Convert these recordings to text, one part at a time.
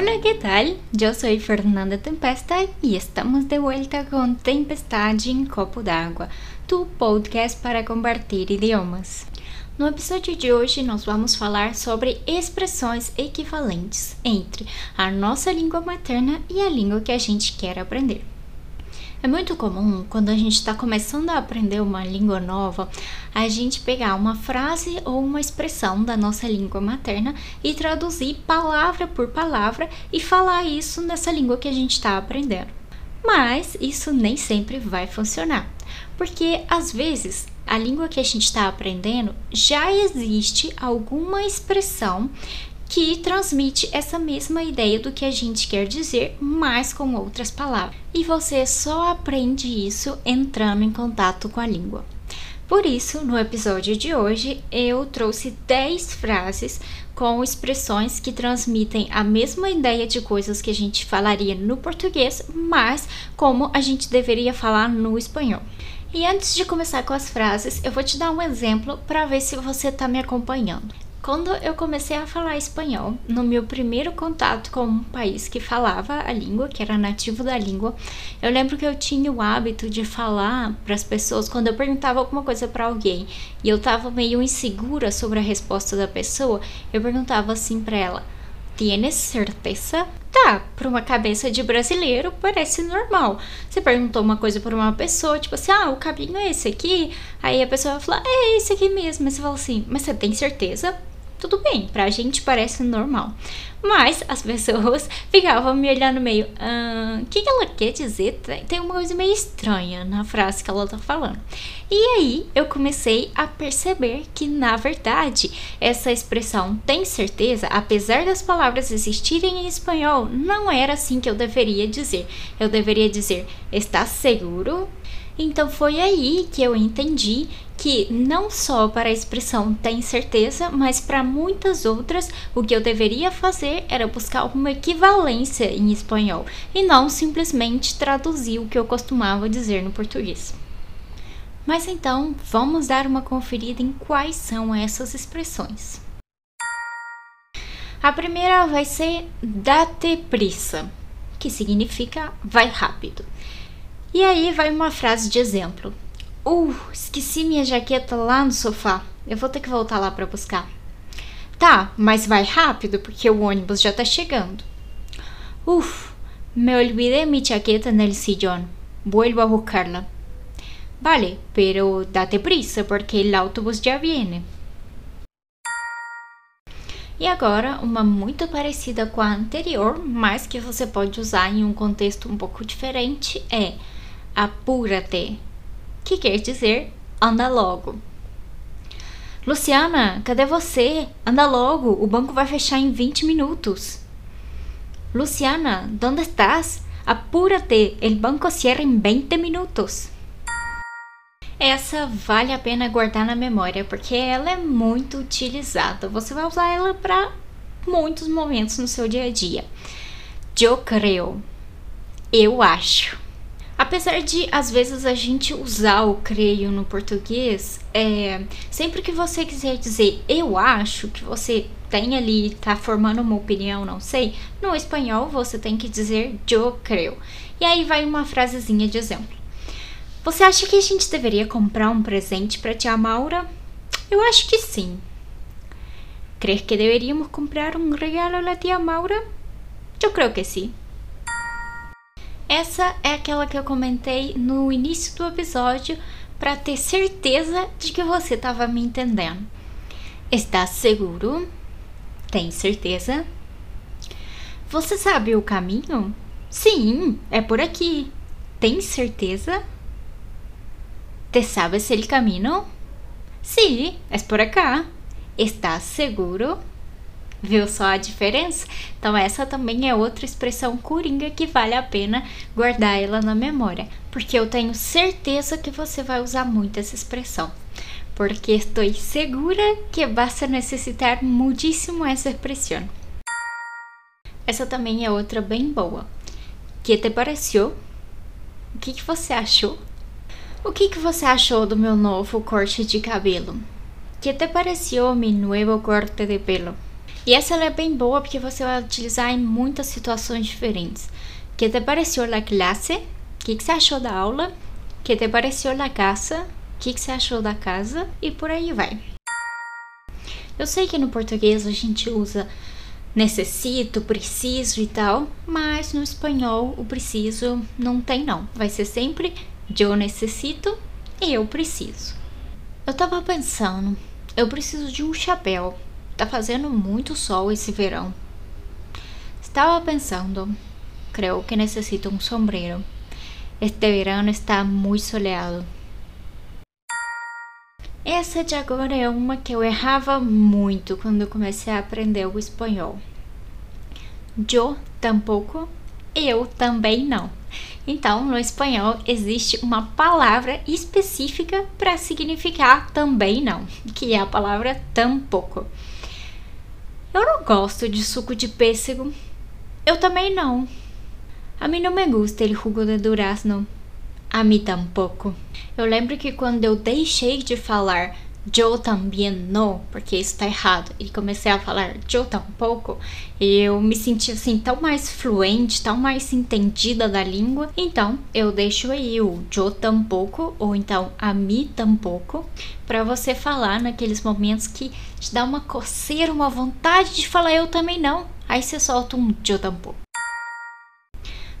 Hola, ¿qué tal? Yo soy Fernanda Tempesta y estamos de vuelta con Tempestade em Copo d'Água, tu podcast para compartilhar idiomas. No episódio de hoje, nós vamos falar sobre expressões equivalentes entre a nossa língua materna e a língua que a gente quer aprender. É muito comum, quando a gente está começando a aprender uma língua nova, a gente pegar uma frase ou uma expressão da nossa língua materna e traduzir palavra por palavra e falar isso nessa língua que a gente está aprendendo. Mas isso nem sempre vai funcionar, porque às vezes a língua que a gente está aprendendo já existe alguma expressão que transmite essa mesma ideia do que a gente quer dizer, mas com outras palavras. E você só aprende isso entrando em contato com a língua. Por isso, no episódio de hoje, eu trouxe 10 frases com expressões que transmitem a mesma ideia de coisas que a gente falaria no português, mas como a gente deveria falar no espanhol. E antes de começar com as frases, eu vou te dar um exemplo para ver se você está me acompanhando. Quando eu comecei a falar espanhol, no meu primeiro contato com um país que falava a língua, que era nativo da língua, eu lembro que eu tinha o hábito de falar para as pessoas quando eu perguntava alguma coisa para alguém e eu estava meio insegura sobre a resposta da pessoa, eu perguntava assim para ela: "Tienes certeza?" Tá, para uma cabeça de brasileiro parece normal. Você perguntou uma coisa para uma pessoa, tipo assim, ah, o caminho é esse aqui? Aí a pessoa vai falar, é esse aqui mesmo. Mas você fala assim, mas você tem certeza? Tudo bem, pra gente parece normal. Mas as pessoas ficavam me olhando meio, o ah, que, que ela quer dizer? Tem uma coisa meio estranha na frase que ela tá falando. E aí eu comecei a perceber que, na verdade, essa expressão tem certeza, apesar das palavras existirem em espanhol, não era assim que eu deveria dizer. Eu deveria dizer, está seguro? Então foi aí que eu entendi que não só para a expressão tem certeza, mas para muitas outras o que eu deveria fazer era buscar uma equivalência em espanhol e não simplesmente traduzir o que eu costumava dizer no português. Mas então, vamos dar uma conferida em quais são essas expressões. A primeira vai ser date prisa, que significa vai rápido. E aí vai uma frase de exemplo. Uh, esqueci minha jaqueta lá no sofá. Eu vou ter que voltar lá para buscar. Tá, mas vai rápido porque o ônibus já tá chegando. Uf, me olvidé mi chaqueta en el sillón. Vuelvo a buscarla. Vale, pero date prisa porque el autobús já viene. E agora, uma muito parecida com a anterior, mas que você pode usar em um contexto um pouco diferente, é apúrate, que quer dizer anda logo. Luciana, cadê você? Anda logo, o banco vai fechar em 20 minutos. Luciana, ¿dónde estás? Apúrate, el banco cierra em 20 minutos. Essa vale a pena guardar na memória porque ela é muito utilizada. Você vai usar ela para muitos momentos no seu dia a dia. Eu creio. Eu acho. Apesar de às vezes a gente usar o creio no português, é, sempre que você quiser dizer eu acho que você tem ali, tá formando uma opinião, não sei, no espanhol você tem que dizer eu creio. E aí vai uma frasezinha de exemplo. Você acha que a gente deveria comprar um presente para tia Maura? Eu acho que sim. ¿Crees que deveríamos comprar um regalo a tia Maura? Eu creio que sim. Essa é aquela que eu comentei no início do episódio para ter certeza de que você estava me entendendo. Está seguro? Tem certeza? Você sabe o caminho? Sim, é por aqui. Tem certeza? ¿Te sabes el camino? Sí, es por acá. ¿Estás seguro? Viu só a diferença? Então, essa também é outra expressão coringa que vale a pena guardar ela na memória, porque eu tenho certeza que você vai usar muito essa expressão. Porque estou segura que basta necessitar muitíssimo essa expressão. Essa também é outra bem boa. Que te pareceu? O que, que você achou? O que, que você achou do meu novo corte de cabelo? Que te pareceu meu novo corte de pelo? E essa é bem boa porque você vai utilizar em muitas situações diferentes. Que te pareceu a classe? O que, que você achou da aula? Que te pareceu a casa? O que, que você achou da casa? E por aí vai. Eu sei que no português a gente usa necessito, preciso e tal, mas no espanhol o preciso não tem não. Vai ser sempre eu necessito e eu preciso. Eu tava pensando, eu preciso de um chapéu. Tá fazendo muito sol esse verão. Estava pensando, creio que necessito um sombreiro. Este verão está muito soleado. Essa de agora é uma que eu errava muito quando comecei a aprender o espanhol. Eu tampouco, eu também não. Então, no espanhol existe uma palavra específica para significar também não, que é a palavra tampouco. Eu não gosto de suco de pêssego. Eu também não. A mim não me gusta o jugo de durazno. A mim tampouco. Eu lembro que quando eu deixei de falar eu também não, porque isso tá errado, e comecei a falar eu tampouco, eu me senti assim tão mais fluente, tão mais entendida da língua. Então, eu deixo aí o eu tampouco ou então a mim tampouco para você falar naqueles momentos que te dá uma coceira, uma vontade de falar eu também não. Aí você solta um eu tampouco.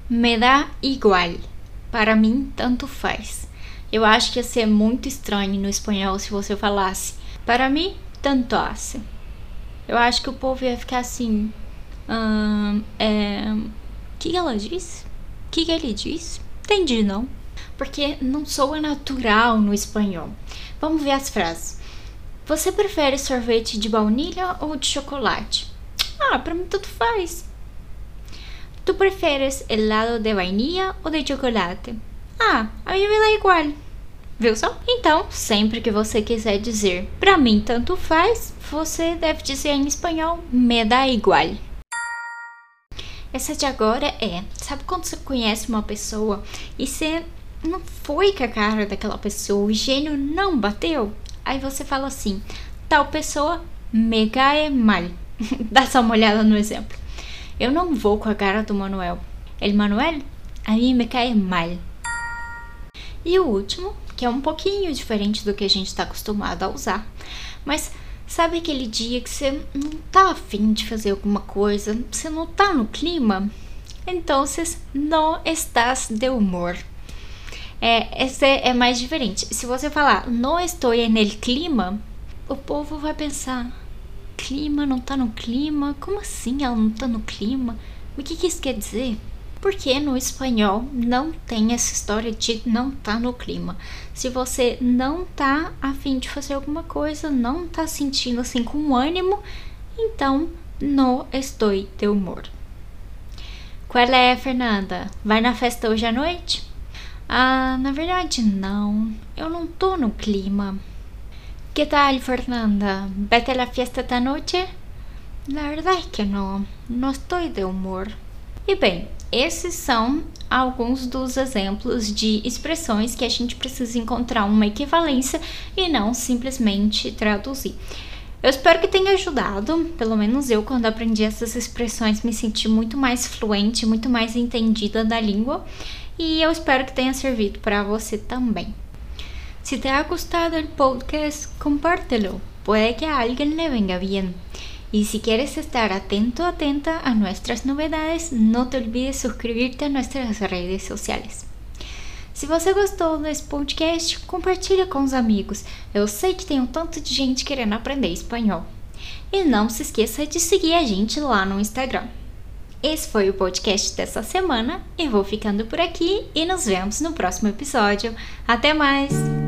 Me dá igual. Para mim, tanto faz. Eu acho que ia ser muito estranho no espanhol se você falasse para mim, tanto hace. Eu acho que o povo ia ficar assim. Hum, é, que ela disse? Que, que ele disse? Entendi, não. Porque não soa natural no espanhol. Vamos ver as frases. Você prefere sorvete de baunilha ou de chocolate? Ah, para mim tudo faz. Tu preferes helado de vainilla ou de chocolate? Ah, a mim me dá igual. Viu só? Então, sempre que você quiser dizer para mim tanto faz, você deve dizer em espanhol me dá igual. Essa de agora é, sabe quando você conhece uma pessoa e você não foi com a cara daquela pessoa, o gênio não bateu? Aí você fala assim, tal pessoa me cae mal. Dá só uma olhada no exemplo. Eu não vou com a cara do Manuel. El Manuel, a mim me cai mal. E o último, que é um pouquinho diferente do que a gente está acostumado a usar, mas sabe aquele dia que você não tá afim de fazer alguma coisa, você não tá no clima? Então, não estás de humor. É, esse é mais diferente. Se você falar não estou no clima, o povo vai pensar: clima, não tá no clima? Como assim ela não tá no clima? O que, que isso quer dizer? Porque no espanhol não tem essa história de não tá no clima. Se você não tá a fim de fazer alguma coisa, não tá sentindo assim com ânimo, então não estou de humor. Qual é, Fernanda? Vai na festa hoje à noite? Ah, na verdade não. Eu não tô no clima. Que tal, Fernanda? Vete a la fiesta esta noite? La verdad es que no. No estoy de humor. E bem, esses são alguns dos exemplos de expressões que a gente precisa encontrar uma equivalência e não simplesmente traduzir. Eu espero que tenha ajudado, pelo menos eu, quando aprendi essas expressões, me senti muito mais fluente, muito mais entendida da língua e eu espero que tenha servido para você também. Se te ha gostado o podcast, compártelo, puede que a alguien le venga bien. Y si quieres estar atento atenta a nuestras novedades, no te olvides suscribirte a nuestras redes sociais. Se você gostou desse podcast, compartilha com os amigos. Eu sei que tem um tanto de gente querendo aprender espanhol. E não se esqueça de seguir a gente lá no Instagram. Esse foi o podcast dessa semana. Eu vou ficando por aqui e nos vemos no próximo episódio. Até mais!